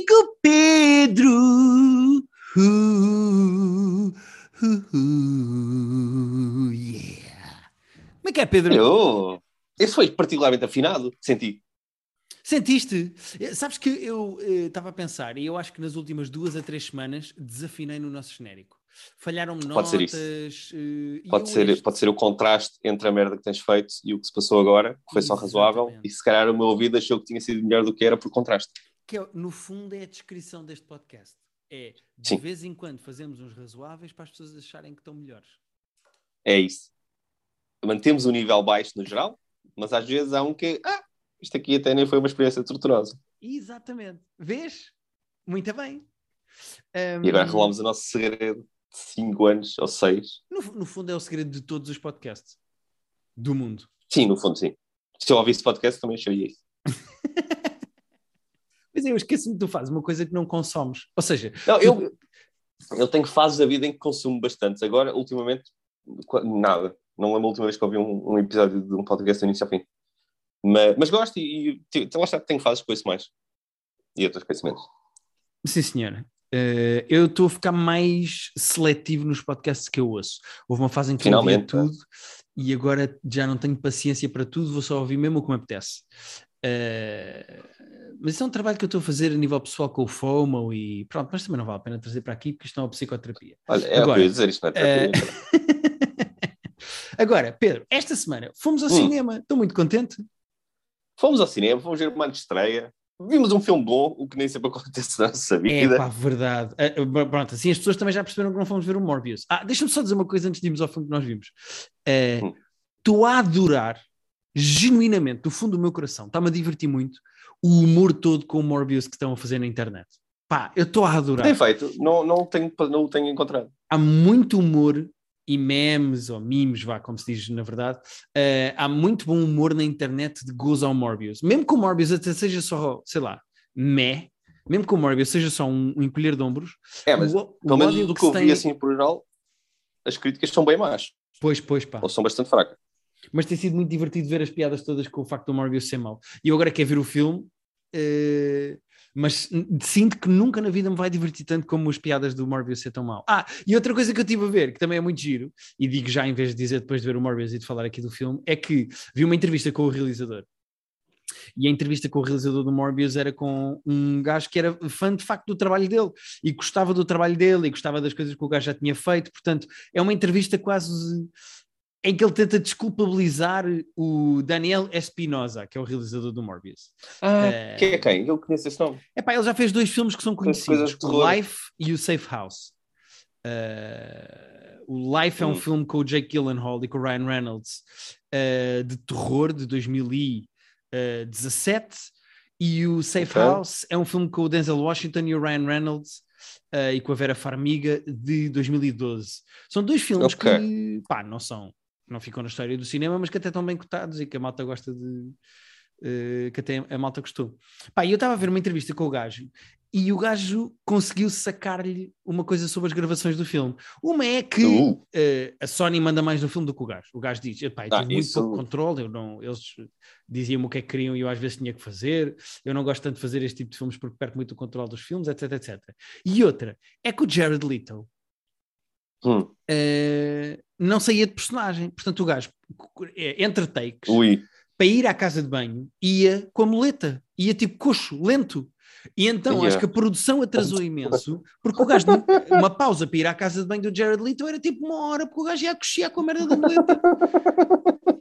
amigo Pedro. Uh, uh, uh, yeah. Como é que é, Pedro? Eu, esse foi particularmente afinado, senti. Sentiste? Eh, Sabes que eu estava a pensar, e eu acho que nas últimas duas a três semanas desafinei no nosso genérico. Falharam-me Pode notas. ser isso. eh, e Pode ser, este- pode ser o contraste entre a merda que tens feito e o que se passou agora, que foi só razoável, e se calhar o meu ouvido achou que tinha sido melhor do que era por contraste. Que é, no fundo é a descrição deste podcast. É, de Sim. vez em quando fazemos uns razoáveis para as pessoas acharem que estão melhores. É isso. Mantemos o nível baixo no geral, mas às vezes há um que, ah, isto aqui até nem foi uma experiência torturosa. Exatamente. Vês? Muito bem. E Hum, agora revelamos o nosso segredo de 5 anos ou 6. no, no fundo é o segredo de todos os podcasts do mundo. Sim, no fundo, sim. Se eu ouvisse podcast, também acharia isso. Eu esqueço-me que tu fazes uma coisa que não consomes. Ou seja, Não, eu, eu tenho fases da vida em que consumo bastante. Agora, ultimamente, nada. Não lembro a última vez que ouvi um, um episódio de um podcast do início ao fim. Mas, mas gosto e, e lá está, tenho fases que ouço mais. E outros conhecimentos. sim senhora, eh, eu estou a ficar mais seletivo nos podcasts que eu ouço. Houve uma fase em que eu ouvia Finalmente, tudo e agora já não tenho paciência para tudo, vou só ouvir mesmo o que me apetece. Eh, mas isso é um trabalho que eu estou a fazer a nível pessoal com o FOMO e pronto, mas também não vale a pena trazer para aqui porque isto é uma psicoterapia. Olha, é o que Agora, eu ia dizer, isto não é terapia. Agora, Pedro, esta semana fomos ao Hum. cinema, estou muito contente. Fomos ao cinema, fomos ver uma estreia. Vimos um filme bom, o que nem sempre acontece na nossa É vida. pá, verdade. Ah, pronto, assim as pessoas também já perceberam que não fomos ver o Morbius. Ah, deixa-me só dizer uma coisa antes de irmos ao filme que nós vimos. Ah, Hum. Estou a adorar, genuinamente, do fundo do meu coração, está-me a divertir muito, o humor todo com o Morbius que estão a fazer na internet. Pá, eu estou a adorar. Tem feito, não, não, tenho, não o tenho encontrado. Há muito humor e memes, ou memes, vá, como se diz na verdade, ah, há muito bom humor na internet de gozo ao Morbius. Mesmo que o Morbius até seja só, sei lá, meh, mesmo que o Morbius seja só um, um encolher de ombros, É, mas o, pelo o menos do que se eu vi tem- assim por geral, as críticas são bem más. Pois, pois, pá. Ou são bastante fracas. Mas tem sido muito divertido ver as piadas todas com o facto do Morbius ser mau. E eu agora quero ver o filme, eh, mas sinto que nunca na vida me vai divertir tanto como as piadas do Morbius ser tão mau. Ah, e outra coisa que eu estive a ver, que também é muito giro, e digo já em vez de dizer depois de ver o Morbius e de falar aqui do filme, é que vi uma entrevista com o realizador. E a entrevista com o realizador do Morbius era com um gajo que era fã de facto do trabalho dele e gostava do trabalho dele e gostava das coisas que o gajo já tinha feito. Portanto, é uma entrevista quase em que ele tenta desculpabilizar o Daniel Espinosa, que é o realizador do Morbius. Ah, Eh, quem é quem? Eu conheço esse nome. Epá, ele já fez dois filmes que são conhecidos, o. Life e o Safe House. Eh, o Life é um Hum. filme com o Jake Gyllenhaal e com o Ryan Reynolds eh, de terror de 2017 e o Safe Ok. House é um filme com o Denzel Washington e o Ryan Reynolds eh, e com a Vera Farmiga de 2012. São dois filmes Ok. que pá, não são, não ficam na história do cinema, mas que até estão bem cotados e que a malta gosta de. eh, que até a malta gostou. Pá, eu estava a ver uma entrevista com o gajo e o gajo conseguiu sacar-lhe uma coisa sobre as gravações do filme. Uma é que Uh, eh, a Sony manda mais no filme do que o gajo. O gajo diz: "Epá, eu Ah, tive muito isso- pouco controle, eu não, eles diziam-me o que é que queriam e eu às vezes tinha que fazer. Eu não gosto tanto de fazer este tipo de filmes porque perco muito o controle dos filmes, etc, etc. E outra é que o Jared Leto hum, eh, não saía de personagem. Portanto, o gajo, eh, entre takes, ui. para ir à casa de banho, ia com a muleta, ia tipo coxo, lento. E então Yeah. acho que a produção atrasou imenso, porque o gajo, uma pausa para ir à casa de banho do Jared Leto era tipo uma hora, porque o gajo ia coxear com a merda da muleta.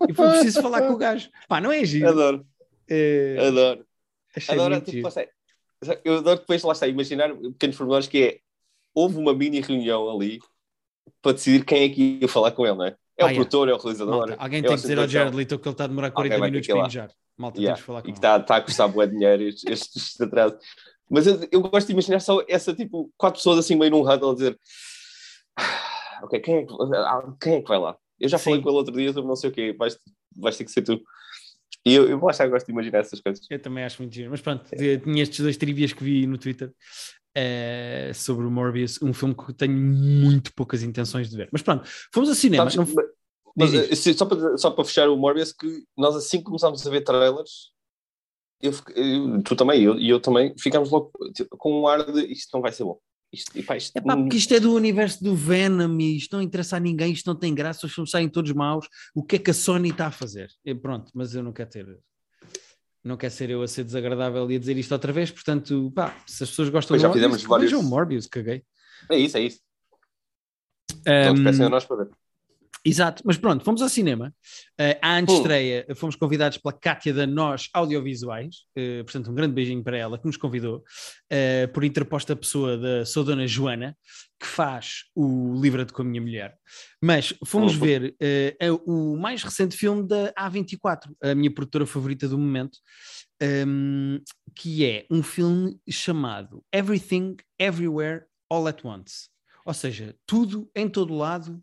E foi preciso falar com o gajo. Pá, não é giro. Adoro, Eh, adoro. achei Adoro, tipo. Eu adoro depois, lá está, imaginar pequenos pormenores que é, houve uma mini reunião ali para decidir quem é que ia falar com ele, não é? É Ah, o yeah. produtor, é o realizador. Malta, alguém é tem a que dizer ao. Jared Leto que ele está a demorar 40 Alguém vai ter minutos que para mijar. Malta, Yeah. temos que falar com E que ele. está tá a custar bué dinheiro este, este, atraso. Mas eu, eu gosto de imaginar só essa, tipo, quatro pessoas assim meio num huddle a dizer "Ah, ok, quem é, que, ah, quem é que vai lá? Eu já falei Sim. com ele outro dia sobre não sei o quê, vais, vais ter que ser tu. E eu, eu que gosto de imaginar essas coisas. Eu também acho muito giro. Mas pronto, eh, tinha estes dois trivias que vi no Twitter eh, sobre o Morbius, um filme que tenho muito poucas intenções de ver. Mas pronto, fomos ao cinema. Sabes, não- mas, Diz, eh, só, para, só para fechar o Morbius, que nós assim que começámos a ver trailers, eu, eu, tu também, e eu, eu, também, ficámos logo tipo, com um ar de isto não vai ser bom. Isto, e, pá, isto, é pá, porque isto é do universo do Venom e isto não interessa a ninguém, isto não tem graça, os filmes saem todos maus. O que é que a Sony está a fazer? E pronto, mas eu não quero ter. Não quero ser eu a ser desagradável e a dizer isto outra vez, portanto, pá, se as pessoas gostam de Morbius, vários... vejam Morbius, caguei. É isso, é isso. Um, então, a nós para ver. Exato, mas pronto, fomos ao cinema. Uh, à antestreia, uh. fomos convidados pela Cátia da Nós Audiovisuais, uh, portanto, um grande beijinho para ela, que nos convidou, uh, por interposta pessoa da sua dona Joana, que faz o Livra-te com a Minha Mulher. Mas fomos ver o mais recente filme da A24, a minha produtora favorita do momento, um, ehm, que é um filme chamado Everything, Everywhere, All at Once. Ou seja, tudo em todo lado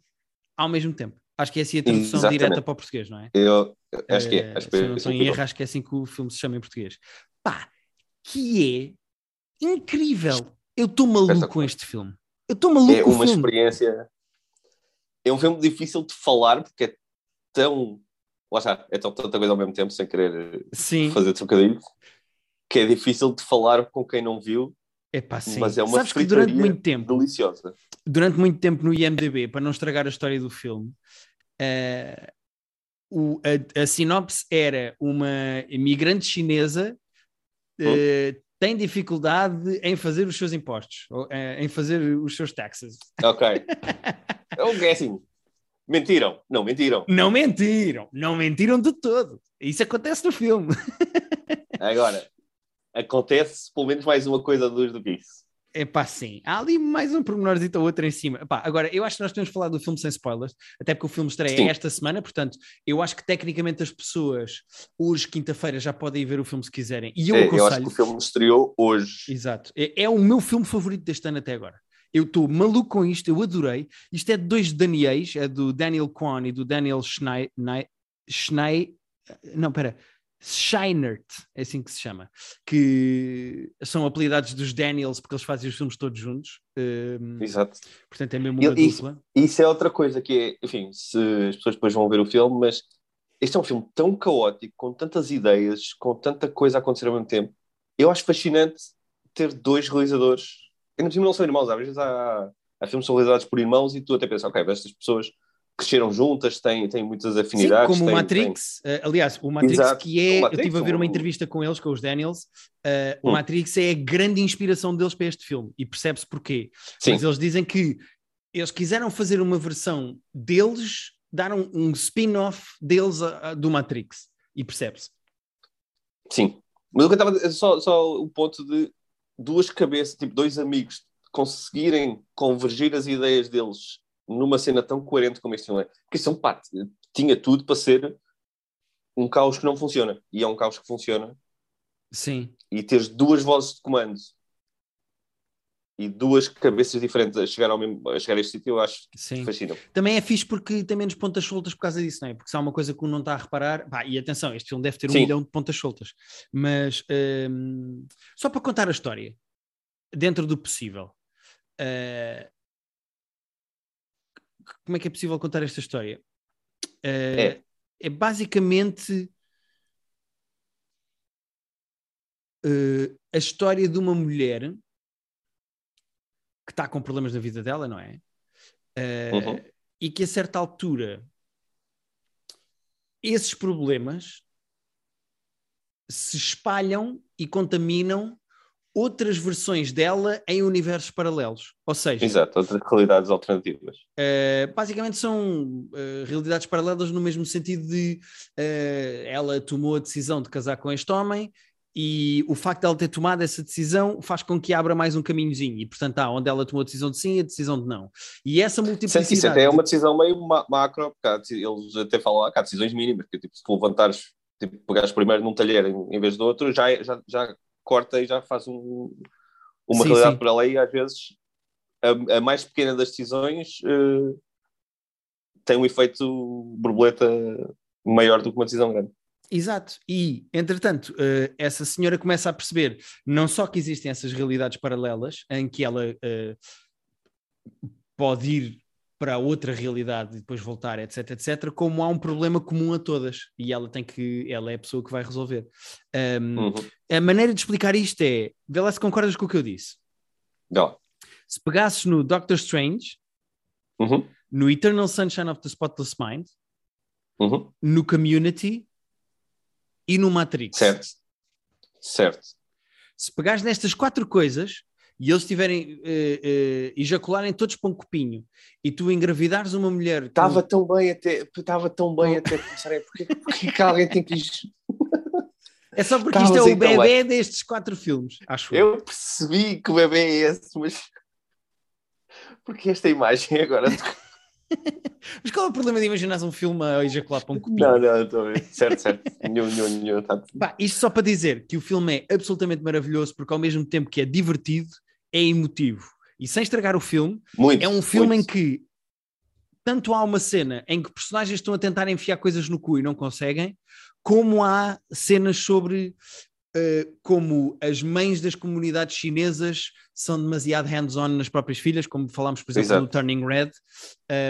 ao mesmo tempo. Acho que é assim a tradução Exatamente. direta para o português, não é? Eu acho que é. Acho que se não estou em erro, acho que é assim que o filme se chama em português. Pá, que é incrível. Eu estou maluco com este filme. Eu estou maluco É uma experiência. É um filme difícil de falar porque é tão. Lá está, é tão, tanta coisa ao mesmo tempo, sem querer Sim. fazer trocadilho, que é difícil de falar com quem não viu Epá, sim. Mas é uma Sabes que durante muito tempo, deliciosa. Durante muito tempo no IMDB, para não estragar a história do filme, uh, o, a, a, sinopse era uma imigrante chinesa uh, tem dificuldade em fazer os seus impostos, ou, uh, em fazer os seus taxes. Ok. é um guessing. Mentiram, não mentiram. Não mentiram, não mentiram de todo. Isso acontece no filme. Agora, acontece pelo menos mais uma coisa dos do que isso. É pá, sim. Há ali mais um pormenorzito ou outro em cima. Epá, agora, eu acho que nós temos falado do filme sem spoilers, até porque o filme estreia sim. esta semana, portanto, eu acho que tecnicamente as pessoas hoje, quinta-feira, já podem ir ver o filme se quiserem. E eu é, aconselho... Eu acho que o filme estreou hoje. Exato. É, é o meu filme favorito deste ano até agora. Eu estou maluco com isto, eu adorei. Isto é de dois Daniels, é do Daniel Kwan e do Daniel Schnei... Schnei... Não, espera. Scheinert, é assim que se chama, que são apelidados dos Daniels porque eles fazem os filmes todos juntos. Um, Exato. Portanto, é mesmo uma e, dupla. Isso é outra coisa que é, enfim, se as pessoas depois vão ver o filme, mas este é um filme tão caótico, com tantas ideias, com tanta coisa a acontecer ao mesmo tempo. Eu acho fascinante ter dois realizadores. Ainda por não são irmãos, às vezes há, há filmes que são realizados por irmãos e tu até pensas, ok, estas pessoas cresceram juntas, têm, têm muitas afinidades. Sim, como o Matrix, uh, aliás, o Matrix Exato. que é, Matrix, eu estive a ver uma entrevista com eles, com os Daniels, uh, hum. o Matrix é a grande inspiração deles para este filme, e percebe-se porquê. Sim. Mas eles dizem que eles quiseram fazer uma versão deles, dar um, um spin-off deles a, a, do Matrix, e percebe-se. Sim, mas o que eu estava só, só o ponto de duas cabeças, tipo dois amigos, conseguirem convergir as ideias deles numa cena tão coerente como este filme é. Porque isso é um pá, tinha tudo para ser um caos que não funciona. E é um caos que funciona. Sim. E teres duas vozes de comando e duas cabeças diferentes a chegar, ao mesmo, a chegar a este sítio, eu acho Sim. fascina. Também é fixe porque tem menos pontas soltas por causa disso, não é? Porque se há uma coisa que não está a reparar, pá, e atenção, este filme deve ter um Sim. milhão de pontas soltas, mas hum, só para contar a história, dentro do possível, uh, como é que é possível contar esta história? Uh, é. é. basicamente uh, a história de uma mulher que está com problemas na vida dela, não é? Uh, uhum. E que a certa altura esses problemas se espalham e contaminam outras versões dela em universos paralelos. Ou seja, Exato, outras realidades alternativas. Uh, basicamente são uh, realidades paralelas no mesmo sentido de uh, ela tomou a decisão de casar com este homem e o facto de ela ter tomado essa decisão faz com que abra mais um caminhozinho. E portanto, há onde ela tomou a decisão de sim e a decisão de não. E essa multiplicidade... Isso até é uma decisão meio macro, porque eles até falam que há decisões mínimas, que tipo, se tu levantares, tipo, pegares primeiro num talher em, em vez do outro, já, é, já, já corta e já faz um, uma sim, realidade sim. para e às vezes a, a, mais pequena das decisões uh, tem um efeito borboleta maior do que uma decisão grande. Exato, e entretanto, uh, essa senhora começa a perceber não só que existem essas realidades paralelas em que ela uh, pode ir para outra realidade e depois voltar, etc, etc, como há um problema comum a todas e ela tem que, ela é a pessoa que vai resolver. Um, uhum. A maneira de explicar isto é, vê lá se concordas com o que eu disse. Não. Se pegasses no Doctor Strange, uhum. no Eternal Sunshine of the Spotless Mind, uhum. no Community e no Matrix. Certo. Certo. Se pegares nestas quatro coisas, e eles tiverem uh, uh, ejacularem todos para um copinho e tu engravidares uma mulher estava com... tão bem até estava tão bem até pensar porque, porque que alguém tem que é só porque isto é o bebê destes quatro filmes acho eu percebi que o bebê é esse mas porque esta imagem agora mas qual é o problema de imaginar um filme a ejacular para um copinho? Não, não, estou bem. Certo, certo. Nho, nho, nho, tá. bah, isto só para dizer que o filme é absolutamente maravilhoso porque ao mesmo tempo que é divertido, é emotivo. E sem estragar o filme, muito, é um filme muito. em que tanto há uma cena em que personagens estão a tentar enfiar coisas no cu e não conseguem, como há cenas sobre uh, como as mães das comunidades chinesas são demasiado hands-on nas próprias filhas, como falámos, por exemplo, Exato. no Turning Red,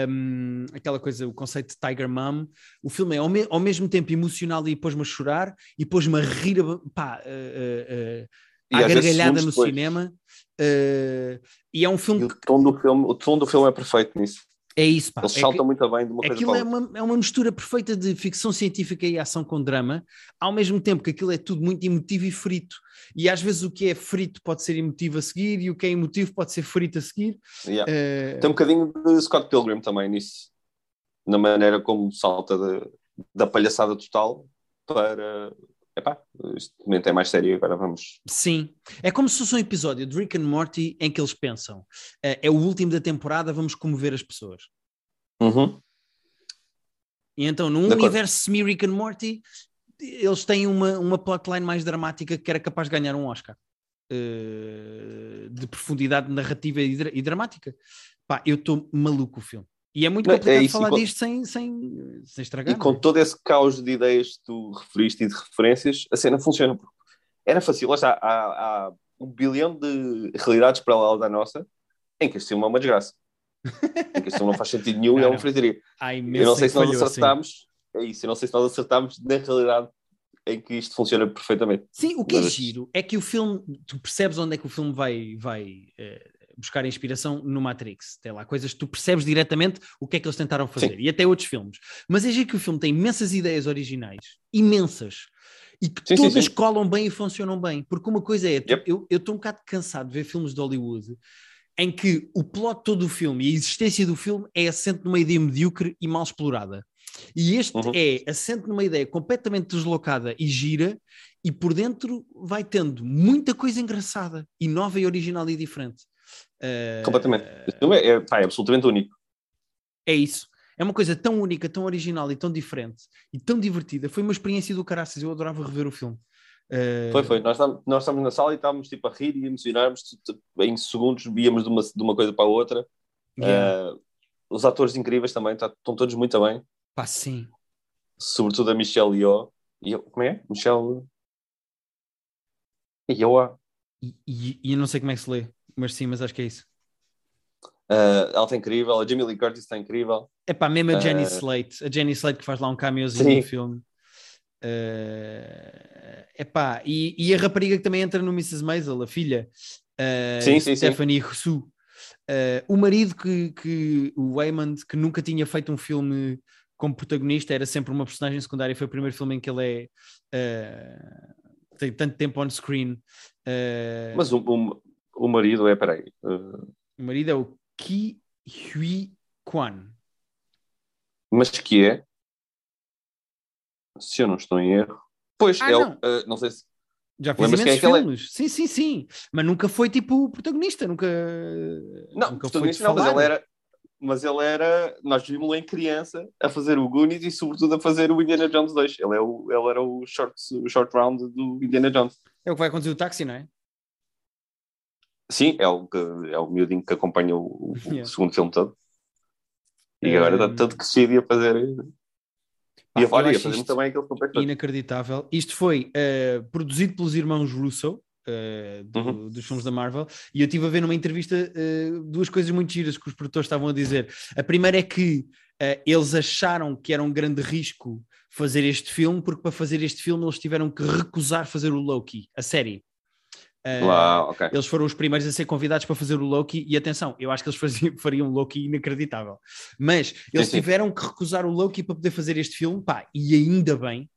um, aquela coisa, o conceito de Tiger Mom. O filme é ao, me ao mesmo tempo emocional e pôs-me a chorar e pôs-me a rir, pá, uh, uh, à gargalhada no depois. cinema. Uh, e é um filme. o, tom do filme, o tom do filme é perfeito nisso. É isso, pá. Ele é salta muito bem de uma coisa Aquilo é uma, é uma mistura perfeita de ficção científica e ação com drama, ao mesmo tempo que aquilo é tudo muito emotivo e frito. E às vezes o que é frito pode ser emotivo a seguir e o que é emotivo pode ser frito a seguir. Yeah. Uh... Tem um bocadinho de Scott Pilgrim também nisso, na maneira como salta de, da palhaçada total para epá, este momento é mais sério, agora vamos. Sim, é como se fosse um episódio de Rick and Morty em que eles pensam: uh, é o último da temporada, vamos comover as pessoas. Uhum. E então, num universo semi-Rick and Morty, eles têm uma, uma plotline mais dramática que era capaz de ganhar um Oscar. Uh, de profundidade narrativa e, dra e dramática. Pá, eu estou maluco o filme. E é muito complicado é falar disto sem, sem, sem estragar. E com é? todo esse caos de ideias que tu referiste e de referências, a cena funciona. Era fácil, há, há, há um bilhão de realidades para lá da nossa em que este filme é uma desgraça. em que este filme não faz sentido nenhum e é uma fritaria. Eu não sei se nós acertámos, assim. é isso, eu não sei se nós acertámos na realidade em que isto funciona perfeitamente. Sim, o que é Mas... é giro é que o filme, tu percebes onde é que o filme vai, vai uh, buscar inspiração no Matrix. Tem lá coisas que tu percebes diretamente o que é que eles tentaram fazer. Sim. E até outros filmes. Mas é que o filme tem imensas ideias originais. Imensas. E que sim, todas sim, colam bem e funcionam bem. Porque uma coisa é, yep. eu estou um bocado cansado de ver filmes de Hollywood em que o plot todo do filme e a existência do filme é assente numa ideia medíocre e mal explorada. E este uhum. é assente numa ideia completamente deslocada e gira, e por dentro vai tendo muita coisa engraçada, e nova e original e diferente. Uh, Completamente. É, é, pá, é absolutamente único. É isso. É uma coisa tão única, tão original e tão diferente e tão divertida. Foi uma experiência do caraças. Eu adorava rever o filme. Uh... Foi, foi. Nós estávamos, nós estávamos na sala e estávamos tipo a rir e emocionarmos. Tipo, em segundos víamos de uma, de uma coisa para a outra. Yeah. Uh, os atores incríveis também, tá, estão todos muito bem. Pá, sim. Sobretudo a Michelle Yeoh. Yeoh como é? Michelle... Yeoh. E, e, e eu não sei como é que se lê mas sim, mas acho que é isso. Uh, ela está incrível, a Jamie Lee Curtis está incrível. É pá, mesmo a Jenny uh, Slate, a Jenny Slate que faz lá um cameozinho no filme. Uh, é pá, e, e, a rapariga que também entra no Mrs. Maisel, a filha, uh, sim, sim, Stephanie Rousseau. Uh, o marido que, que o Waymond, que nunca tinha feito um filme como protagonista, era sempre uma personagem secundária. Foi o primeiro filme em que ele é uh, tem tanto tempo on screen. Mas o, o, o marido é, peraí. Uh... O marido é o Ki Hui Kwan. Mas que é? Se eu não estou em erro. Pois, ah, é não. Uh, não sei se. Já fiz imensos é filmes. É? Sim, sim, sim. Mas nunca foi tipo o protagonista, nunca. Não, nunca protagonista não, mas ele era. Mas ele era. Nós vimos-lo em criança a fazer o Goonies e, sobretudo, a fazer o Indiana Jones 2. Ele, é o, ele era o short, o short round do Indiana Jones. É o que vai acontecer o táxi, não é? Sim, é o, que, é o miudinho que acompanha o, o yeah. segundo filme todo. E agora está todo crescido e a fazer. Pá, e a, olha, fazer bem aquele completo. Inacreditável. Isto foi uh, produzido pelos irmãos Russo, uh, do, Uhum. dos filmes da Marvel, e eu estive a ver numa entrevista uh, duas coisas muito giras que os produtores estavam a dizer. A primeira é que eles acharam que era um grande risco fazer este filme, porque para fazer este filme eles tiveram que recusar fazer o Loki, a série. Uau, ok. eles foram os primeiros a ser convidados para fazer o Loki, e atenção, eu acho que eles faziam, fariam um Loki inacreditável. Mas eles Sim, sim. tiveram que recusar o Loki para poder fazer este filme, pá, e ainda bem,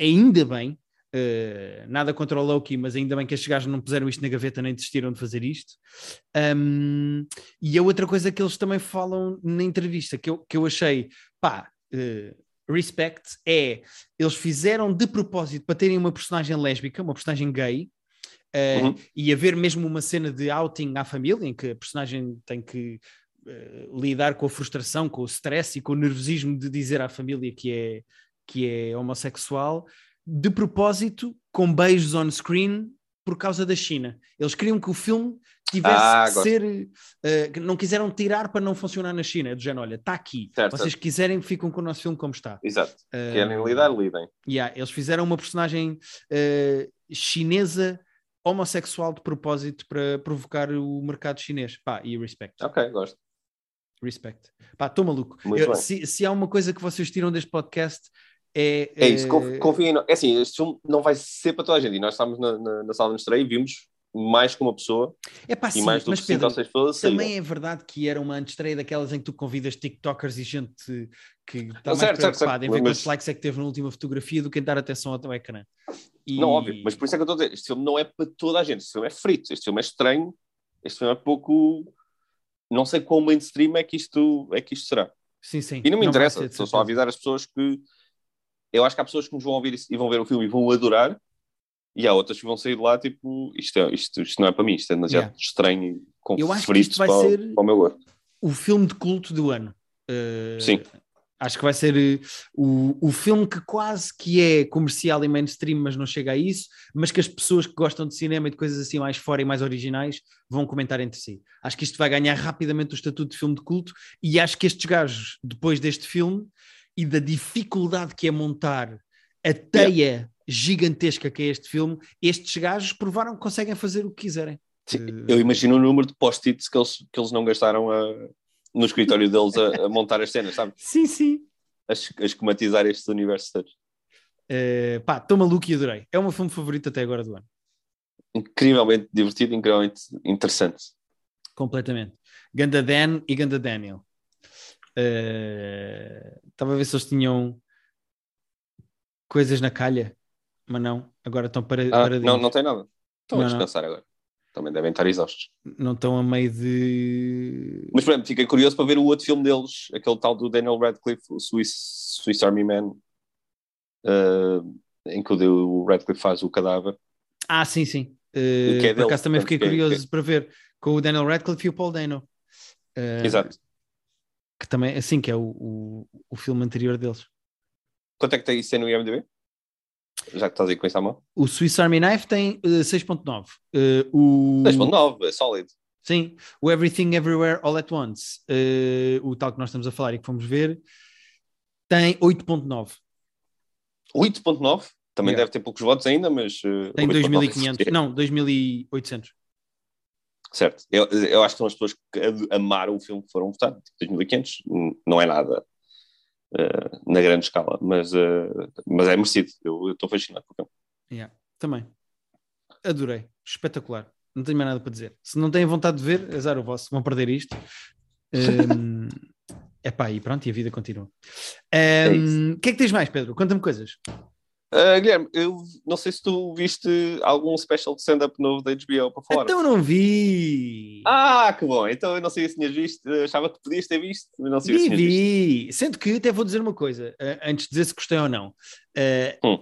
ainda bem, uh, nada contra o Loki, mas ainda bem que estes gajos não puseram isto na gaveta nem desistiram de fazer isto. Um, e a outra coisa que eles também falam na entrevista, que eu, que eu achei, pá, uh, respect, é eles fizeram de propósito para terem uma personagem lésbica, uma personagem gay, Uh, Uhum. e haver mesmo uma cena de outing à família, em que a personagem tem que uh, lidar com a frustração, com o stress e com o nervosismo de dizer à família que é, que é homossexual, de propósito, com beijos on screen, por causa da China. Eles queriam que o filme tivesse Ah, que ser. uh, não quiseram tirar para não funcionar na China. É Do género, olha, está aqui. Certo, Vocês certo. quiserem, ficam com o nosso filme como está. Exato. Uh, Querem lidar, lidem. Yeah, eles fizeram uma personagem uh, chinesa homossexual de propósito para provocar o mercado chinês. Pá, e respect. Ok, gosto. Respect. Pá, estou maluco. Eu- se, se há uma coisa que vocês tiram deste podcast é. É isso, eh, conf- confiem. É assim, este filme não vai ser para toda a gente. E nós estávamos na, na, na sala de estreia e vimos mais que uma pessoa é pá, e sim, mais do mas que cinco Pedro, ou seis pessoas saíram. também é verdade que era uma antestreia daquelas em que tu convidas TikTokers e gente que está Não, mais certo, preocupada certo, em ver mas- quantos likes é que teve na última fotografia do que em dar atenção ao teu ecrã. E- Não, óbvio, mas por isso é que eu estou a dizer, este filme não é para toda a gente, este filme é frito, este filme é estranho, este filme é pouco. Não sei quão mainstream é que isto, é que isto será. Sim, sim. E não me vai interessa, estou só a avisar as pessoas que. Eu acho que há pessoas que nos vão ouvir e vão ver o filme e vão adorar, e há outras que vão sair de lá tipo: isto, é, isto, isto não é para mim, isto é demasiado Yeah. estranho e com Eu acho que isto vai para, ser- para o meu gosto. o filme de culto do ano. Uh, Sim. Acho que vai ser uh, o, o filme que quase que é comercial e mainstream, mas não chega a isso, mas que as pessoas que gostam de cinema e de coisas assim mais fora e mais originais vão comentar entre si. Acho que isto vai ganhar rapidamente o estatuto de filme de culto e acho que estes gajos, depois deste filme e da dificuldade que é montar a teia gigantesca que é este filme, estes gajos provaram que conseguem fazer o que quiserem. Sim, Uh, eu imagino o número de post-its que eles, que eles não gastaram a- no escritório deles a, a montar as cenas, sabe? Sim, sim. A, a esquematizar estes universos todos. Uh, pá, estou maluco e adorei. É o meu filme favorito até agora do ano. Incrivelmente divertido, incrivelmente interessante. Completamente. Ganda Dan e Ganda Daniel. Uh, Estava a ver se eles tinham coisas na calha, mas não. Agora estão para, Ah, não, não tem nada. Estão a Não, não. descansar agora. Também devem estar exaustos. Não estão a meio de. Mas, por exemplo, fiquei curioso para ver o outro filme deles, aquele tal do Daniel Radcliffe, o Swiss, Swiss Army Man, eh, em que o Radcliffe faz o cadáver. Ah, sim, sim. Uh, Que é por acaso também fiquei que é- curioso para ver com o Daniel Radcliffe e o Paul Dano. Uh, Exato. Que também, assim, que é o, o, o filme anterior deles. Quanto é que tem isso aí no IMDb? Já que estás aí com isso à mão? O Swiss Army Knife tem uh, 6.9. Uh, o... 2.9, é sólido. Sim, o Everything Everywhere All at Once, eh, o tal que nós estamos a falar e que fomos ver, tem 8.9. 8.9, também Yeah. deve ter poucos votos ainda, mas... eh, Tem 8.9 2.500, não, 2.800. Certo. Eu, eu acho que são as pessoas que amaram o filme que foram votar. 2.500 hum, não é nada eh, na grande escala, mas, eh, mas é merecido. Eu estou fascinado com o filme. Yeah, também. Adorei, espetacular. Não tenho mais nada para dizer. Se não têm vontade de ver, azar o vosso, vão perder isto. É pá, e pronto, e a vida continua. Ehm, O que é que tens mais, Pedro? Conta-me coisas. Uh, Guilherme, eu não sei se tu viste algum special de stand-up novo da HBO para falar. Então não vi. Ah, que bom! Então eu não sei se tinhas visto, eu achava que podias ter visto, mas não sei se Vi, visto. vi. Sendo que até vou dizer uma coisa, eh, antes de dizer se gostei ou não. Eh, Hum.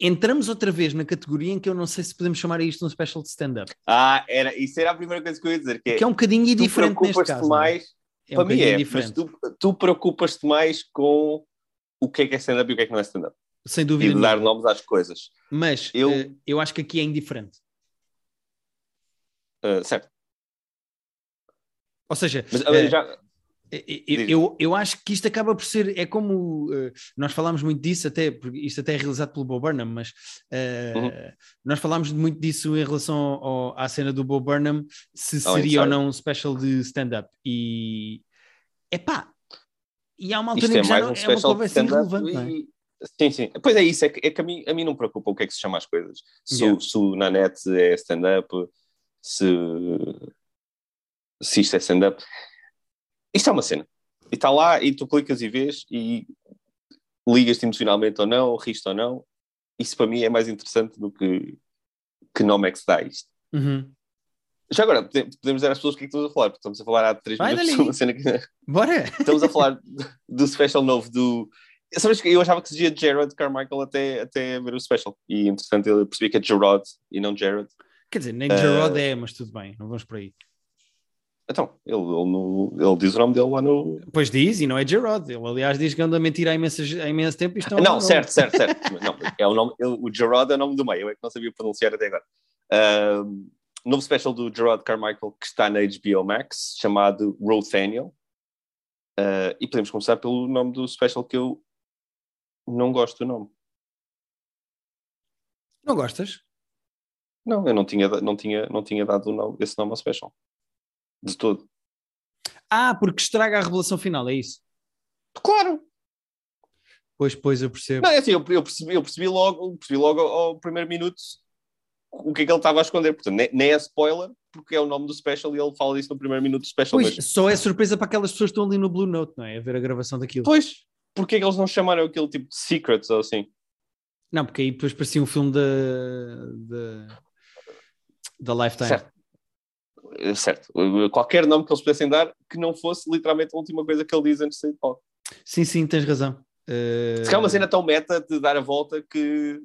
Entramos outra vez na categoria em que eu não sei se podemos chamar isto um special de stand-up, Ah, era, isso era a primeira coisa que eu ia dizer, que é, que é um bocadinho diferente neste caso. é? mais, É um para mim bocadinho é, diferente, mas tu, tu preocupas-te mais com o que é que é stand-up e o que é que não é stand-up. Sem E dúvida de dar nomes às coisas. Mas Eu- eh, eu acho que aqui é indiferente. Uh, certo. Ou seja, Mas eh, uh, já, Eu, eu, eu, acho que isto acaba por ser, é como uh, nós falámos muito disso, até porque isto até é realizado pelo Bob Burnham, mas uh, uhum. nós falámos muito disso em relação ao, à cena do Bob Burnham, se oh, seria ou não um special de stand-up. E é pá, e há uma altura é que já não, um é uma conversa irrelevante, e... Sim, sim. Pois é isso, é que, é que a, mim, a mim não preocupa o que é que se chama as coisas. Se, yeah. se na net é stand-up, se, se isto é stand-up. Isto é uma cena. E está lá e tu clicas e vês e ligas-te emocionalmente ou não, riste ou não. Isso para mim é mais interessante do que que nome é que se dá isto. Uhum. Já agora, podemos dizer às pessoas o que é que estamos a falar, porque estamos a falar há três Vai minutos sobre uma cena que. Bora! Estamos a falar do special novo do. Sabes que eu achava que se dizia Jared Carmichael até, até ver o special. E entretanto eu percebi que é Gerard e não Jared. Quer dizer, nem Gerard uh... é, mas tudo bem, não vamos por aí. Então, ele, ele, no, ele, diz o nome dele lá no. Pois diz, e não é Gerard. Ele, aliás, diz que anda a mentir há, imensas, há imenso tempo. Isto não, certo, certo, certo, não, é o, nome, ele, o Gerard é o nome do meio, eu é que não sabia pronunciar até agora. Uh, novo special do Gerard Carmichael que está na HBO Max, chamado Rothaniel. Uh, e podemos começar pelo nome do special que eu não gosto do nome. Não gostas? Não, eu não tinha, não tinha, não tinha dado nome, esse nome ao special de todo. Ah, porque estraga a revelação final, é isso? Claro! Pois, pois, eu percebo. Não, é assim, eu, eu, percebi, eu percebi logo, percebi logo ao, ao, primeiro minuto o que é que ele estava a esconder. Portanto, nem, nem, é spoiler, porque é o nome do special e ele fala disso no primeiro minuto do special. Pois, só é surpresa para aquelas pessoas que estão ali no Blue Note, não é? A ver a gravação daquilo. Pois, porque é que eles não chamaram aquele tipo de secrets ou assim? Não, porque aí depois parecia um filme da da Lifetime. Certo. Eh, certo. Qualquer nome que eles pudessem dar que não fosse literalmente a última coisa que ele diz antes de sair de palco. Sim, sim, tens razão. Uh... Se é uma cena tão meta de dar a volta que,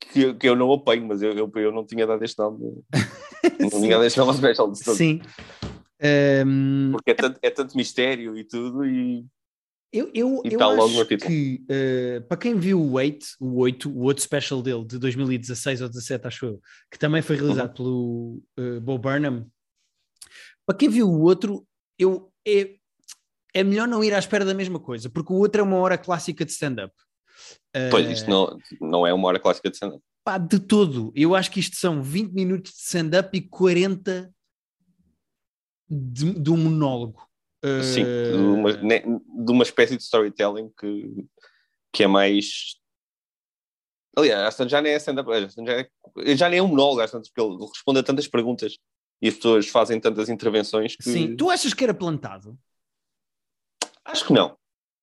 que, que eu não apanho, mas eu, eu, eu, não tinha dado este nome. não tinha dado este nome special. Sim. Um... Porque é tanto, é tanto mistério e tudo e eu, eu, eu tá acho que, uh, para quem viu o 8, o 8, o outro special dele de 2016 ou 17, acho eu, que também foi realizado uhum. pelo uh, Bo Burnham, para quem viu o outro, eu, é, é melhor não ir à espera da mesma coisa, porque o outro é uma hora clássica de stand-up. Uh, pois, isto não, não é uma hora clássica de stand-up. Pá, de todo. Eu acho que isto são 20 minutos de stand-up e 40 de, de um monólogo. Sim, de uma, eh, de uma espécie de storytelling que, que é mais. Aliás, já nem é stand-up, já, é, já nem é um monólogo, porque ele responde a tantas perguntas e as pessoas fazem tantas intervenções que. Sim, tu achas que era plantado? Acho que não.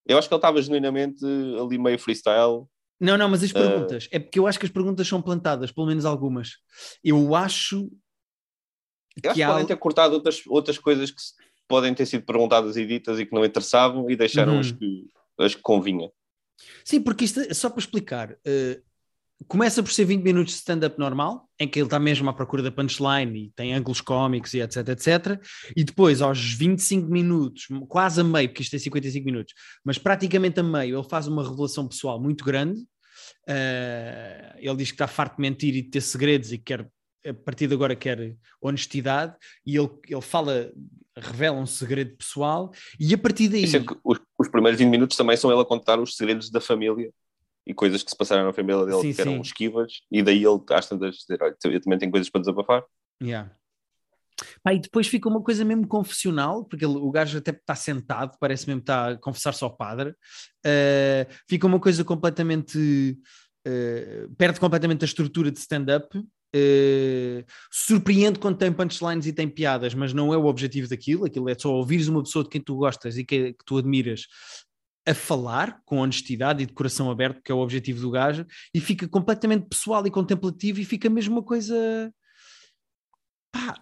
Eu acho que ele estava genuinamente ali meio freestyle. Não, não, mas as perguntas. Uh... É porque eu acho que as perguntas são plantadas, pelo menos algumas. Eu acho. Eu acho que, que podem ter cortado outras, outras coisas que podem ter sido perguntadas e ditas e que não interessavam e deixaram uhum. as, que, as que convinha. Sim, porque isto, só para explicar, uh, começa por ser 20 minutos de stand-up normal, em que ele está mesmo à procura da punchline e tem ângulos cómicos e etc, etc. E depois, aos 25 minutos, quase a meio, porque isto é 55 minutos, mas praticamente a meio, ele faz uma revelação pessoal muito grande. Uh, ele diz que está farto de mentir e de ter segredos e quer a partir de agora quer honestidade e ele, ele fala, revela um segredo pessoal e a partir daí... Os, os, primeiros 20 minutos também são ele a contar os segredos da família e coisas que se passaram na família dele sim, que eram sim. esquivas e daí ele às tantas dizer, olha, eu também tenho coisas para desabafar. Yeah. Pá, e depois fica uma coisa mesmo confessional, porque ele, o gajo até está sentado, parece mesmo que está a confessar-se ao padre. Uh, fica uma coisa completamente. Uh, perde completamente a estrutura de stand-up Uh, surpreende quando tem punchlines e tem piadas, mas não é o objetivo daquilo. Aquilo é só ouvires uma pessoa de quem tu gostas e que, que tu admiras a falar com honestidade e de coração aberto, que é o objetivo do gajo, e fica completamente pessoal e contemplativo e fica mesmo uma coisa pá,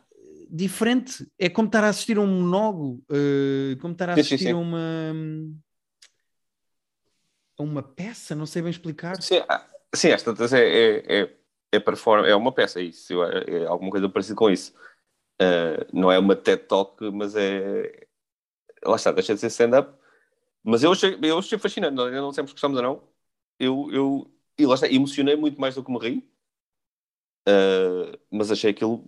diferente. É como estar a assistir a um monólogo, uh, como estar a assistir sim, sim, sim. a uma a uma peça, não sei bem explicar. Sim, ah, sim esta é, é, é é, perform é uma peça, é isso, é, alguma coisa parecida com isso. Uh, não é uma TED Talk, mas é. Lá está, deixa de ser stand-up. Mas eu achei, eu achei fascinante, não, eu não sei se gostamos ou não. Eu, eu, e lá está, emocionei muito mais do que me ri, uh, mas achei aquilo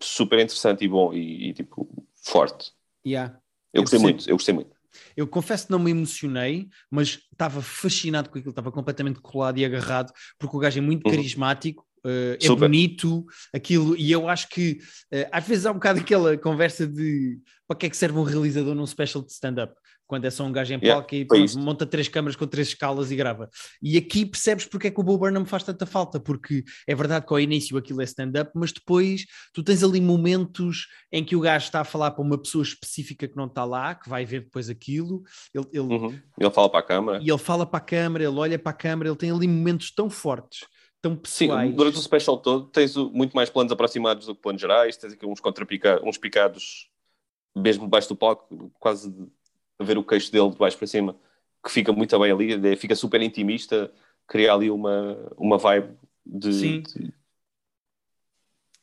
super interessante e bom e, e tipo forte. Yeah. Eu gostei percebo. muito, eu gostei muito. Eu confesso que não me emocionei, mas estava fascinado com aquilo, estava completamente colado e agarrado, porque o gajo é muito Uhum. carismático, eh, é bonito, aquilo, e eu acho que eh, às vezes há um bocado aquela conversa de para que é que serve um realizador num special de stand-up, quando é só um gajo em Yeah, palco e foi pronto, monta três câmaras com três escalas e grava. E aqui percebes porque é que o Bo Burnham faz tanta falta, porque é verdade que ao início aquilo é stand-up, mas depois tu tens ali momentos em que o gajo está a falar para uma pessoa específica que não está lá, que vai ver depois aquilo, ele, ele- Uhum. Ele fala para a câmara. e ele fala para a câmara, ele olha para a câmara, ele tem ali momentos tão fortes, tão Sim, pessoais. durante o special todo tens muito mais planos aproximados do que planos gerais, tens aqui uns contrapica uns picados mesmo debaixo do palco, quase a ver o queixo dele de baixo para cima, que fica muito bem ali, fica super intimista, cria ali uma, uma vibe de, Sim. de,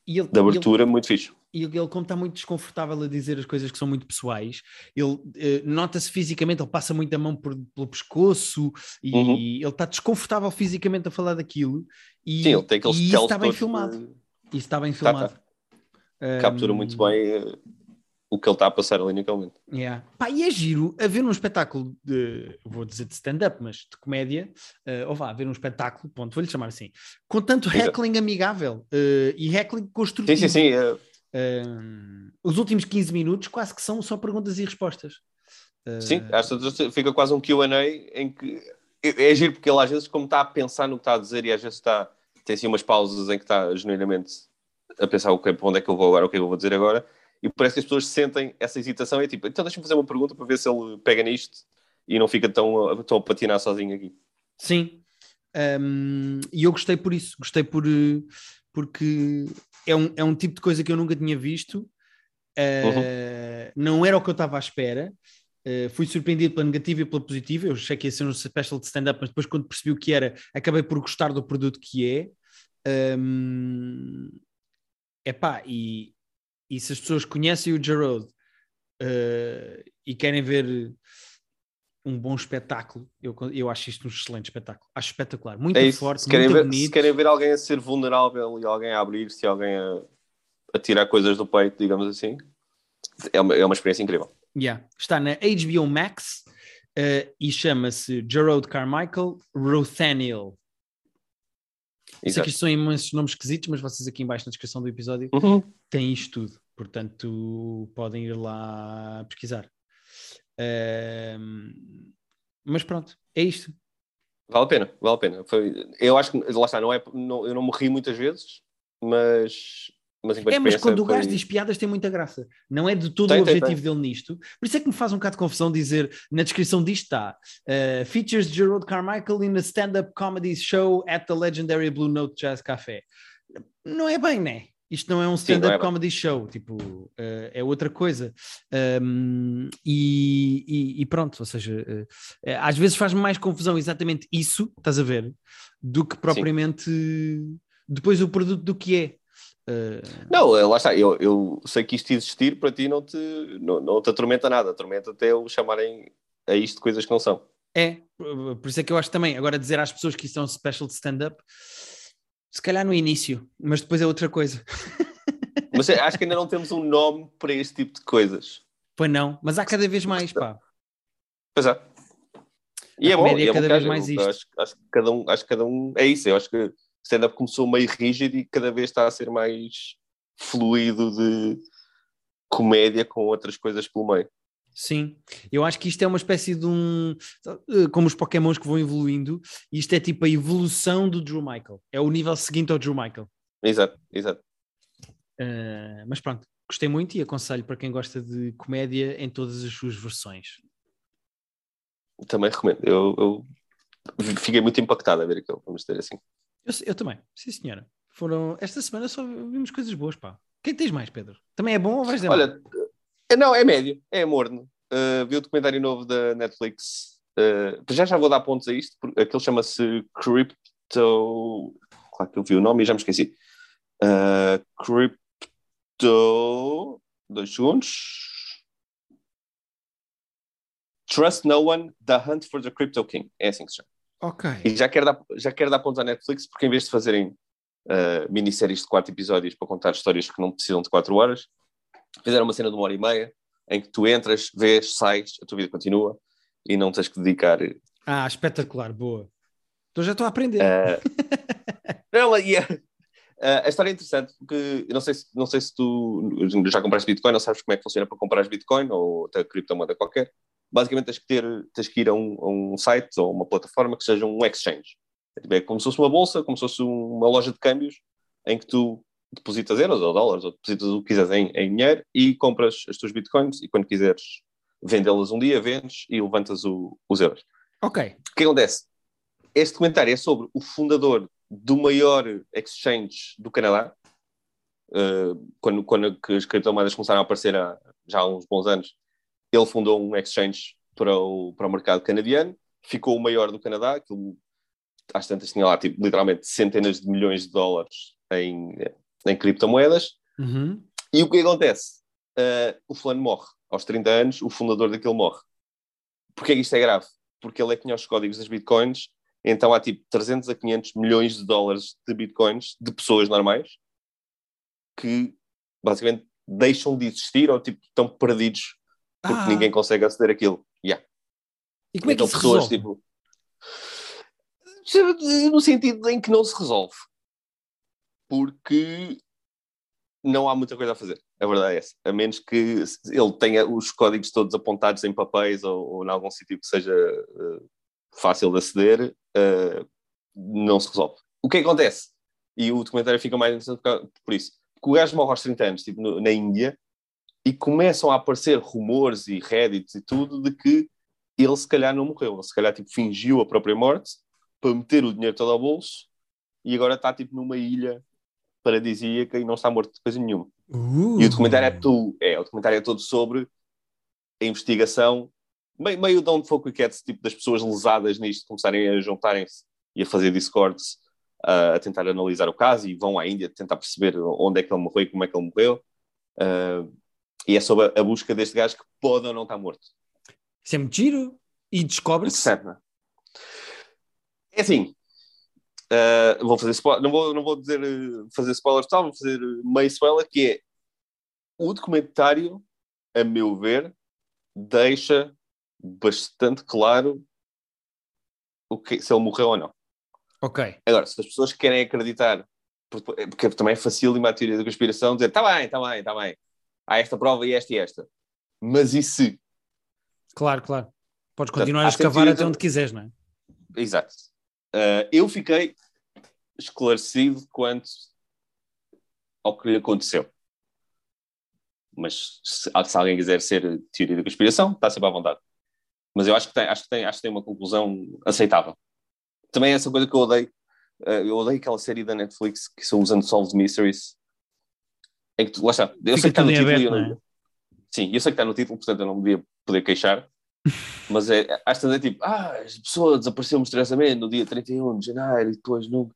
ele, de abertura muito fixe. e ele, ele, como está muito desconfortável a dizer as coisas que são muito pessoais, ele eh, nota-se fisicamente, ele passa muito a mão por- pelo pescoço e Uhum. ele está desconfortável fisicamente a falar daquilo. E, Sim, ele tem aqueles e isso está bem filmado. de- Isso está bem Tá, filmado. tá. Captura Um, muito bem o que ele está a passar ali naquele momento. Yeah. Pá, e é giro a ver um espetáculo de, vou dizer de stand-up, mas de comédia, eh, ou vá, a ver um espetáculo, ponto, vou-lhe chamar assim, com tanto Exato. heckling amigável eh, e heckling Sim, construtivo. sim, sim. eh, Um, os últimos 15 minutos quase que são só perguntas e respostas. Uh, Sim, às fica quase um QA em que é é giro porque ele às vezes, como está a pensar no que está a dizer, e às vezes está, tem assim umas pausas em que está genuinamente a pensar okay, para onde é que eu vou agora, o que é que eu vou dizer agora, e parece que as pessoas sentem essa hesitação. E é tipo, então deixa-me fazer uma pergunta para ver se ele pega nisto e não fica tão, a- tão a patinar sozinho aqui. Sim. Um, e eu gostei por isso, gostei por uh, porque é um, é um tipo de coisa que eu nunca tinha visto. Uh, Não era o que eu estava à espera. Uh, fui surpreendido pela negativa e pela positiva. Eu achei que ia ser um special de stand-up, mas depois, quando percebi o que era, acabei por gostar do produto que é. Um, epá, e, e se as pessoas conhecem o Jarrod uh, e querem ver um bom espetáculo, eu, eu acho isto um excelente espetáculo. Acho espetacular, muito É forte, se, querem muito ver, bonito. se querem ver alguém a ser vulnerável e alguém a abrir-se e alguém a, a tirar coisas do peito, digamos assim, é uma, é uma experiência incrível. Yeah. Está na HBO Max uh, e chama-se Gerard Carmichael Rothaniel. Eu sei Exato. que isto são imensos nomes esquisitos, mas vocês aqui embaixo na descrição do episódio Uhum. têm isto tudo. Portanto, podem ir lá pesquisar. Mas pronto, é isto. Vale a pena, vale a pena. Foi, eu acho que, lá está, não é, não, eu não me ri muitas vezes, mas, mas É, mas quando o gajo foi- diz piadas tem muita graça. Não é de todo Tem, o tem, objetivo dele nisto. Por isso é que me faz um bocado de confusão dizer, na descrição disto está uh, Features Gerald Carmichael in a stand-up comedy show at the legendary Blue Note Jazz Café. Não é bem, né? Isto não é um Sim, não stand-up é comedy show, tipo, uh, é outra coisa. Um, e, e- e pronto, ou seja, uh, às vezes faz-me mais confusão exatamente isso, estás a ver, do que propriamente depois o produto do que é. Uh, Não, lá está, eu, eu sei que isto existir para ti não te, não, não te atormenta nada, atormenta até o chamarem a isto coisas que não são. É, por por isso é que eu acho também, agora dizer às pessoas que isto é um special de stand-up, se calhar no início, mas depois é outra coisa. Mas é, acho que ainda não temos um nome para este tipo de coisas. Pois não, mas há cada vez mais, pá. Pois é. E A é bom, comédia e é é cada bom vez mais haja. isto. Acho, acho que cada um, acho que cada um é isso. Eu acho que stand-up começou meio rígido e cada vez está a ser mais fluido de comédia com outras coisas pelo meio. Sim, eu acho que isto é uma espécie de um. eh, Como os Pokémons que vão evoluindo, isto é tipo a evolução do Drew Michael. É o nível seguinte ao Drew Michael. Exato, exato. Uh, mas pronto, gostei muito e aconselho para quem gosta de comédia em todas as suas versões. Também recomendo. Eu, eu fiquei muito impactado a ver aquilo, vamos dizer assim. Eu, eu também, sim senhora. Foram, esta semana só vimos coisas boas, pá. Quem tens mais, Pedro? Também é bom ou vais dizer? Olha, eh, não, é médio, é morno. Uh, vi o documentário novo da Netflix. Uh, já já vou dar pontos a isto, porque aquele chama-se Crypto. Claro que eu vi o nome e já me esqueci. Uh, Crypto. Dois segundos. Trust No One, The Hunt for the Crypto King. É assim que se chama. Ok. E já quero dar, já quero dar pontos à Netflix, porque em vez de fazerem uh, minisséries de quatro episódios para contar histórias que não precisam de quatro horas, fizeram uma cena de uma hora e meia, em que tu entras, vês, sais, a tua vida continua e não tens que dedicar. Ah, espetacular, boa. Então já estou a aprender. Uh, não, e a, a história é interessante porque não sei, se, não sei se tu já compraste Bitcoin, não sabes como é que funciona para comprar Bitcoin ou até criptomoeda qualquer. Basicamente tens que, ter, tens que ir a um, a um site ou uma plataforma que seja um exchange. É como se fosse uma bolsa, como se fosse uma loja de câmbios em que tu depositas euros ou dólares ou depositas o que quiseres em, em dinheiro e compras as tuas bitcoins e quando quiseres vendê-las um dia, vendes e levantas o, os euros. Ok. O que acontece? Este comentário é sobre o fundador do maior exchange do Canadá, uh, quando, quando as criptomoedas começaram a aparecer há, já há uns bons anos, ele fundou um exchange para o, para o mercado canadiano, ficou o maior do Canadá, aquilo, às tantas tinha lá tipo, literalmente centenas de milhões de dólares em, em criptomoedas. Uhum. E o que acontece? Uh, o fulano morre. Aos 30 anos, o fundador daquilo morre. Porquê que isto é grave? Porque ele é que tinha os códigos das bitcoins, então há tipo 300 a 500 milhões de dólares de bitcoins de pessoas normais que basicamente deixam de existir ou tipo estão perdidos porque ah. ninguém consegue aceder àquilo. Yeah. E como é que então, isso pessoas, resolve? Tipo, no sentido em que não se resolve porque não há muita coisa a fazer. A verdade é essa. A menos que ele tenha os códigos todos apontados em papéis ou, ou em algum sítio que seja uh, fácil de aceder, uh, não se resolve. O que acontece? E o documentário fica mais interessante por isso. Porque o gajo morre aos 30 anos, tipo, no, na Índia, e começam a aparecer rumores e reddits e tudo de que ele se calhar não morreu. Ele se calhar tipo, fingiu a própria morte para meter o dinheiro todo ao bolso e agora está tipo numa ilha paradisíaca e não está morto de coisa nenhuma. Uh. E o documentário é, tu, é, o documentário é todo sobre a investigação, meio, meio de onde foi que é tipo das pessoas lesadas nisto começarem a juntarem-se e a fazer discords uh, a tentar analisar o caso e vão à Índia tentar perceber onde é que ele morreu e como é que ele morreu. Uh, e é sobre a, busca deste gajo que pode ou não estar morto. Isso é muito giro. E descobre-se. É? assim, Uh, vou fazer não vou, não vou dizer eh, fazer spoilers tal, vou fazer meio spoiler, que é o documentário, a meu ver, deixa bastante claro o que, se ele morreu ou não. Ok. Agora, se as pessoas querem acreditar, porque, porque também é fácil uma teoria da conspiração, dizer, está bem, está bem, está bem, há esta prova e esta e esta. Mas e se? Claro, claro. Podes continuar Portanto, a escavar até onde quiseres, não é? Exato. Uh, eu fiquei esclarecido quanto ao que lhe aconteceu. Mas se, se, alguém quiser ser teoria da conspiração, está sempre à vontade. Mas eu acho que tem, acho que tem, acho que tem uma conclusão aceitável. Também é essa coisa que eu odeio. Uh, eu odeio aquela série da Netflix que são os Unsolved Mysteries. Em que tu, lá está. Eu Fica sei que está no título. Aberto, eu, é? Sim, eu sei que está no título, portanto eu não me devia poder queixar. Mas é, às vezes é tipo, ah, as pessoas desapareceu misteriosamente no dia 31 de janeiro e depois não.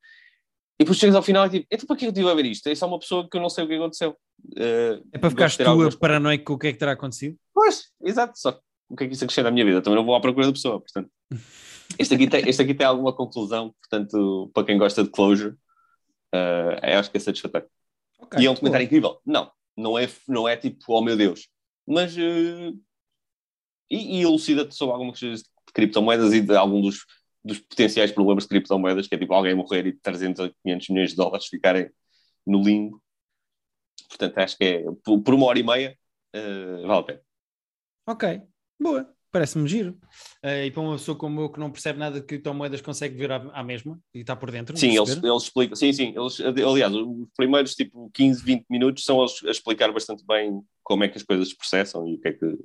E depois chegas ao final e tipo, então para que eu estive a ver isto? É só uma pessoa que eu não sei o que aconteceu. Uh, é para ficares tu algumas... paranoico com o que é que terá acontecido? Pois, exato, só o que é que isso acrescenta à minha vida? Também não vou à procura da pessoa, portanto. Este aqui tem, este aqui tem alguma conclusão, portanto, para quem gosta de closure, uh, acho que é satisfatório. Okay, e é um comentário incrível. Não, não é, não é tipo, oh meu Deus. Mas uh, e, e elucida-te sobre algumas coisas de criptomoedas e de algum dos, dos potenciais problemas de criptomoedas, que é tipo alguém morrer e 300 a 500 milhões de dólares ficarem no limbo. Portanto, acho que é por, por uma hora e meia uh, vale a pena. Ok, boa, parece-me giro. Uh, e para uma pessoa como eu que não percebe nada de criptomoedas, consegue ver à, à mesma e está por dentro. Sim, eles, eles explicam. Sim, sim. Eles, aliás, os primeiros tipo 15, 20 minutos são eles a explicar bastante bem como é que as coisas se processam e o que é que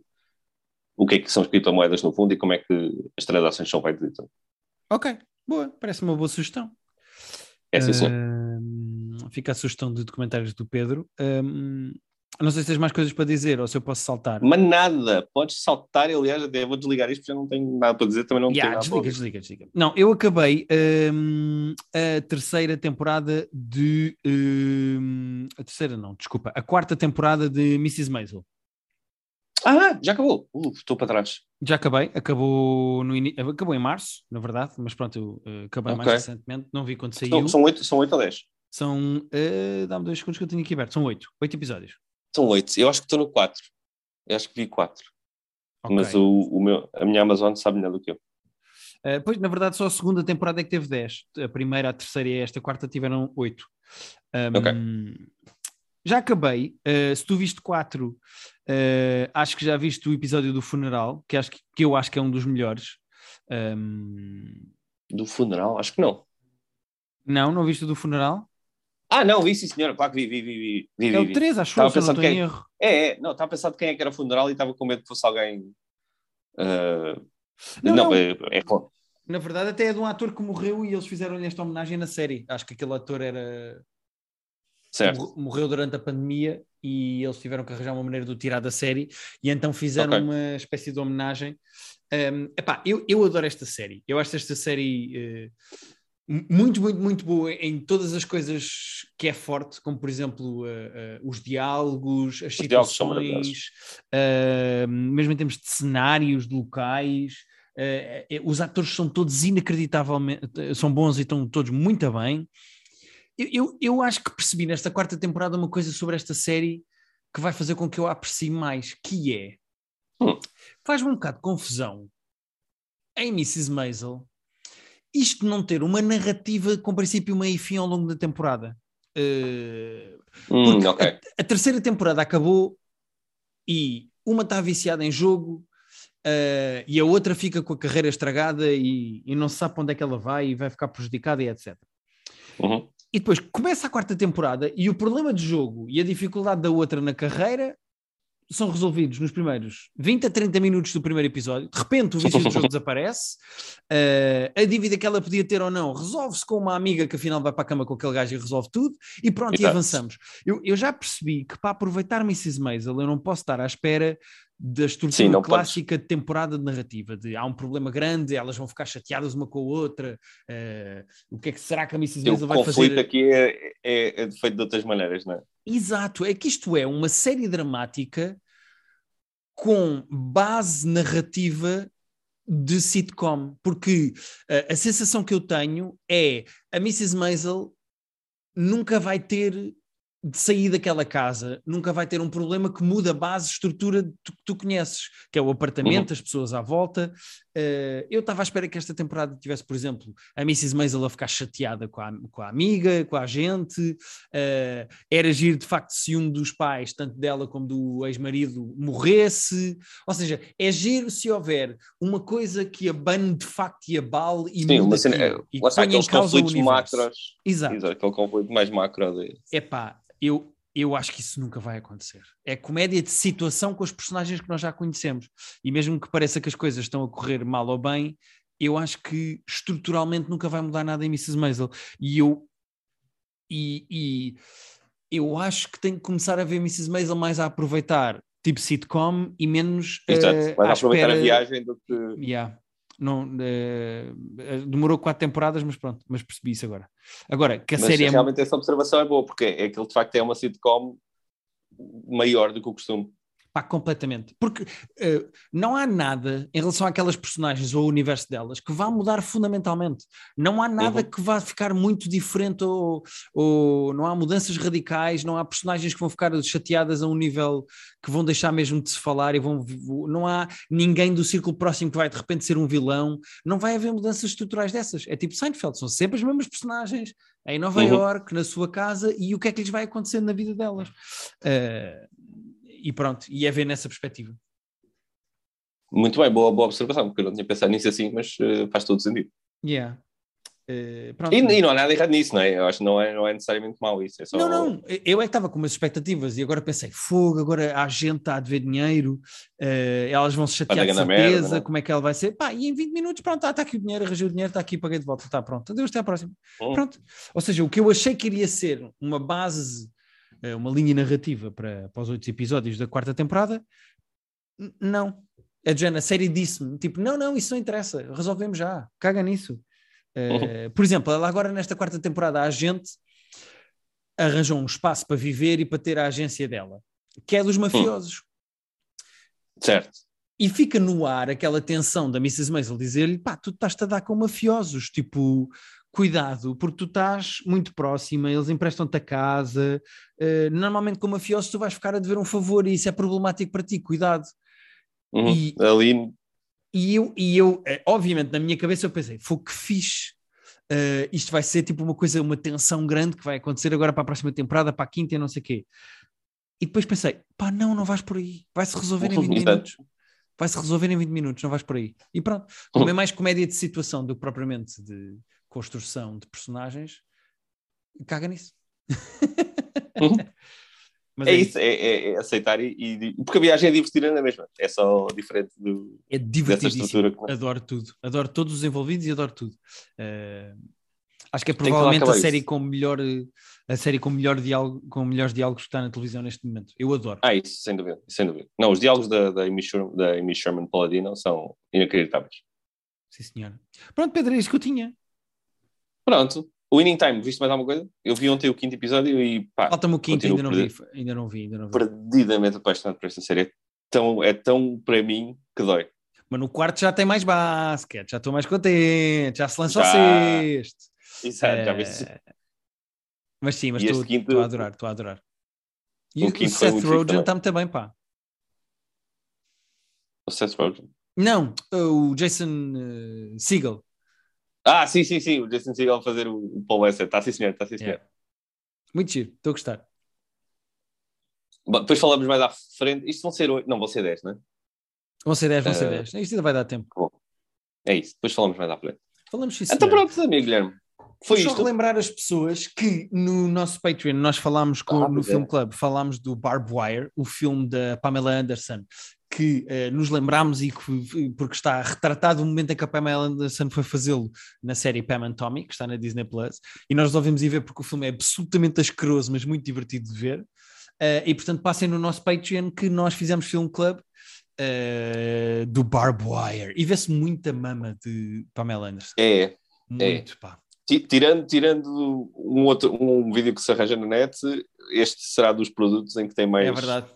o que é que são as criptomoedas no fundo e como é que as transações são feitas. Então. Ok, boa, parece uma boa sugestão. É sim, sim. Uh, fica a sugestão de documentários do Pedro. Uh, não sei se tens mais coisas para dizer ou se eu posso saltar. Mas nada, podes saltar. Aliás, até vou desligar isto porque já não tenho nada para dizer. Também não yeah, tenho desliga, desliga, desliga. Não, eu acabei um, a terceira temporada de. Um, a terceira, não, desculpa. A quarta temporada de Mrs. Maisel. Ah, já acabou. Uh, estou para trás. Já acabei, acabou, no in... acabou em março, na verdade, mas pronto, eu uh, acabei okay. mais recentemente, não vi quando saiu. São, são, 8, são 8 ou 10? São, uh, dá-me dois segundos que eu tenho aqui aberto, são 8, 8 episódios. São 8, eu acho que estou no 4. Eu acho que vi quatro. Okay. Mas o, o meu, a minha Amazon sabe melhor do que eu. Uh, pois, na verdade, só a segunda temporada é que teve 10. A primeira, a terceira e esta quarta tiveram 8. Um, ok. Já acabei. Uh, se tu viste 4, uh, acho que já viste o episódio do funeral, que, acho que, que eu acho que é um dos melhores. Um... Do funeral? Acho que não. Não, não viste o do funeral? Ah, não, vi sim, senhora, claro que vi, vi, vi. vi, é o 3, acho que não estou quem... em erro. É, é, não, estava a pensar de quem é que era o funeral e estava com medo que fosse alguém. Uh... Não, não, não. É, é, Na verdade, até é de um ator que morreu e eles fizeram-lhe esta homenagem na série. Acho que aquele ator era. Certo. Morreu durante a pandemia e eles tiveram que arranjar uma maneira de o tirar da série e então fizeram okay. uma espécie de homenagem. Um, epá, eu, eu adoro esta série. Eu acho esta série. Uh muito, muito, muito boa em todas as coisas que é forte, como por exemplo uh, uh, os diálogos, as os situações, uh, mesmo em termos de cenários, de locais. os atores são todos inacreditavelmente, são bons e estão todos muito bem. Eu, eu, eu, acho que percebi nesta quarta temporada uma coisa sobre esta série que vai fazer com que eu a aprecie mais, que é hum. faz-me um bocado de confusão em Mrs. Maisel isto não ter uma narrativa com princípio, meio e fim ao longo da temporada. Uh, hum, okay. a, a, terceira temporada acabou e uma está viciada em jogo uh, e a outra fica com a carreira estragada e, e, não se sabe para onde é que ela vai e vai ficar prejudicada e etc. Uhum. E depois começa a quarta temporada e o problema de jogo e a dificuldade da outra na carreira são resolvidos nos primeiros 20 a 30 minutos do primeiro episódio. De repente o vício do jogo desaparece. Uh, a dívida que ela podia ter ou não resolve-se com uma amiga que afinal vai para a cama com aquele gajo e resolve tudo. E pronto, Exato. e avançamos. Eu, eu já percebi que para aproveitar Mrs. Maisel eu não posso estar à espera da estrutura Sim, clássica podes. de temporada de narrativa, de há um problema grande, elas vão ficar chateadas uma com a outra, uh, o que é que será que a Mrs. Maisel vai fazer? O conflito aqui é, é, é feito de outras maneiras, não é? Exato, é que isto é uma série dramática com base narrativa de sitcom, porque uh, a sensação que eu tenho é a Mrs. Maisel nunca vai ter de sair daquela casa, nunca vai ter um problema que muda a base, estrutura que tu, tu, conheces, que é o apartamento, uhum. as pessoas à volta. Uh, eu estava à espera que esta temporada tivesse, por exemplo, a Mrs. Maisel a ficar chateada com a, com a amiga, com a gente. Uh, era agir de facto se um dos pais, tanto dela como do ex-marido, morresse. Ou seja, é giro se houver uma coisa que abane de facto e abale e Sim, uma cena, é, e ponha em causa o universo. Macros, Exato. Exato. Aquele conflito mais macro. É pá, eu, eu acho que isso nunca vai acontecer. É comédia de situação com os personagens que nós já conhecemos. E mesmo que pareça que as coisas estão a correr mal ou bem, eu acho que estruturalmente nunca vai mudar nada em Mrs. Maisel. E eu. E, e eu acho que tenho que começar a ver Mrs. Maisel mais a aproveitar tipo sitcom e menos. Exato, uh, mais a aproveitar espera... a viagem do que. Yeah. Não, uh, demorou quatro temporadas, mas pronto, mas percebi isso agora. Agora, que a mas série é realmente é... essa observação é boa, porque é aquilo de facto é uma sitcom maior do que o costume. Pá, completamente. Porque uh, não há nada em relação àquelas personagens ou ao universo delas que vá mudar fundamentalmente. Não há nada uhum. que vá ficar muito diferente ou, ou não há mudanças radicais, não há personagens que vão ficar chateadas a um nível que vão deixar mesmo de se falar e vão. Não há ninguém do círculo próximo que vai de repente ser um vilão. Não vai haver mudanças estruturais dessas. É tipo Seinfeld, são sempre as mesmas personagens em Nova uhum. York, na sua casa, e o que é que lhes vai acontecer na vida delas. Uh, e pronto, e é ver nessa perspectiva. Muito bem, boa, boa observação, porque eu não tinha pensado nisso assim, mas uh, faz todo sentido. Yeah. Uh, e, e, não há nada errado nisso, não é? Eu acho que não é, não é necessariamente mau isso. É só... Não, não, eu é que estava com umas expectativas e agora pensei, fogo, agora a gente está a dever dinheiro, uh, elas vão se chatear de certeza, merda, como é que ela vai ser? Pá, e em 20 minutos, pronto, está, está aqui o dinheiro, arranjei o dinheiro, está aqui, paguei de volta, está pronto, adeus, até à próxima. Hum. Pronto. Ou seja, o que eu achei que iria ser uma base uma linha narrativa para, para os outros episódios da quarta temporada, não. A Jana, a série disse-me, tipo, não, não, isso não interessa, resolvemos já, caga nisso. Uh, por exemplo, ela agora nesta quarta temporada, a gente arranjou um espaço para viver e para ter a agência dela, que é dos hum. mafiosos. Certo. E fica no ar aquela tensão da Mrs. Maisel dizer-lhe, pá, tu estás-te a dar com mafiosos, tipo, cuidado, porque tu estás muito próxima, eles emprestam-te a casa. Uh, normalmente, como mafioso, tu vais ficar a dever um favor e isso é problemático para ti, cuidado. Uhum. E, Ali. E eu, e eu, eh, obviamente, na minha cabeça, eu pensei, foi que fixe. Uh, isto vai ser tipo uma coisa, uma tensão grande que vai acontecer agora para a próxima temporada, para a quinta e não sei o quê. E depois pensei, pá, não, não vais por aí, vai-se resolver em 20 minutos vai-se resolver em 20 minutos, não vais por aí. E pronto, como é mais comédia de situação do que propriamente de construção de personagens, caga nisso. é, é, isso, é, é, é aceitar e, e, Porque a viagem é divertida na mesma, é só diferente do, é divertidíssimo. Adoro tudo, adoro todos os envolvidos e adoro tudo. Uh, acho que é provavelmente a série isso. com melhor a série com, melhor diálogo, com melhores diálogos que está na televisão neste momento. Eu adoro. Ah, isso, sem dúvida, sem dúvida. Não, os diálogos da, da, Amy, Sherman, da Amy Sherman Paladino são inacreditáveis. Sim, senhora. Pronto, Pedro, é isso que eu tinha. Pronto. O Winning Time, viste mais alguma coisa? Eu vi ontem o quinto episódio e pá. Falta-me o quinto, ainda não, vi, ainda não vi. Ainda não vi. Perdidamente apaixonado por esta série. É tão, é tão para mim que dói. Mas no quarto já tem mais basquete, já estou mais contente, já se lançou já... sexto. Exato, é... já vi mas sim, mas estou quinto... a adorar, estou a adorar. E o, o Seth Rogen está muito bem, pá. O Seth Rogen? Não, o Jason uh, Segel. Ah, sim, sim, sim, o Jason Segel a fazer o, Paul Wesser. Está sim, senhor, está sim, senhor. Yeah. Muito giro, estou a gostar. Bom, depois falamos mais à frente. Isto vão ser 8, não, vão ser 10, não é? Vão ser 10, vão ser 10. Uh... Isto ainda vai dar tempo. Bom, é isso, depois falamos mais à frente. Falamos sim, Então pronto, amigo Guilherme. Foi só relembrar as pessoas que no nosso Patreon nós falámos com, ah, no é. Film Club, falámos do Barb Wire, o filme da Pamela Anderson, que uh, nos lembramos e que, porque está retratado o momento em que a Pamela Anderson foi fazê-lo na série Pam and Tommy, que está na Disney Plus, e nós resolvemos ir ver porque o filme é absolutamente asqueroso, mas muito divertido de ver. Uh, e portanto, passem no nosso Patreon que nós fizemos Film Club uh, do Barb Wire e vê-se muita mama de Pamela Anderson. É, é. muito, é. pá tirando, tirando um, outro, um vídeo que se arranja na net, este será dos produtos em que tem mais. É verdade.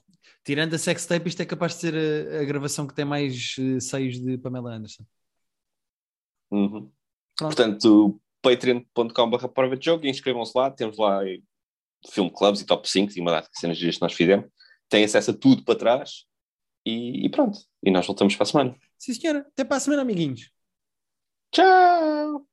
Tirando a sextape, isto é capaz de ser a, a gravação que tem mais uh, seios de Pamela Anderson. Uhum. Portanto, patreon.com.br prova de jogo, inscrevam-se lá, temos lá filme clubs e top 5 e uma data de cenas que nós fizemos. Tem acesso a tudo para trás e, e pronto. E nós voltamos para a semana. Sim, senhora. Até para a semana, amiguinhos. Tchau!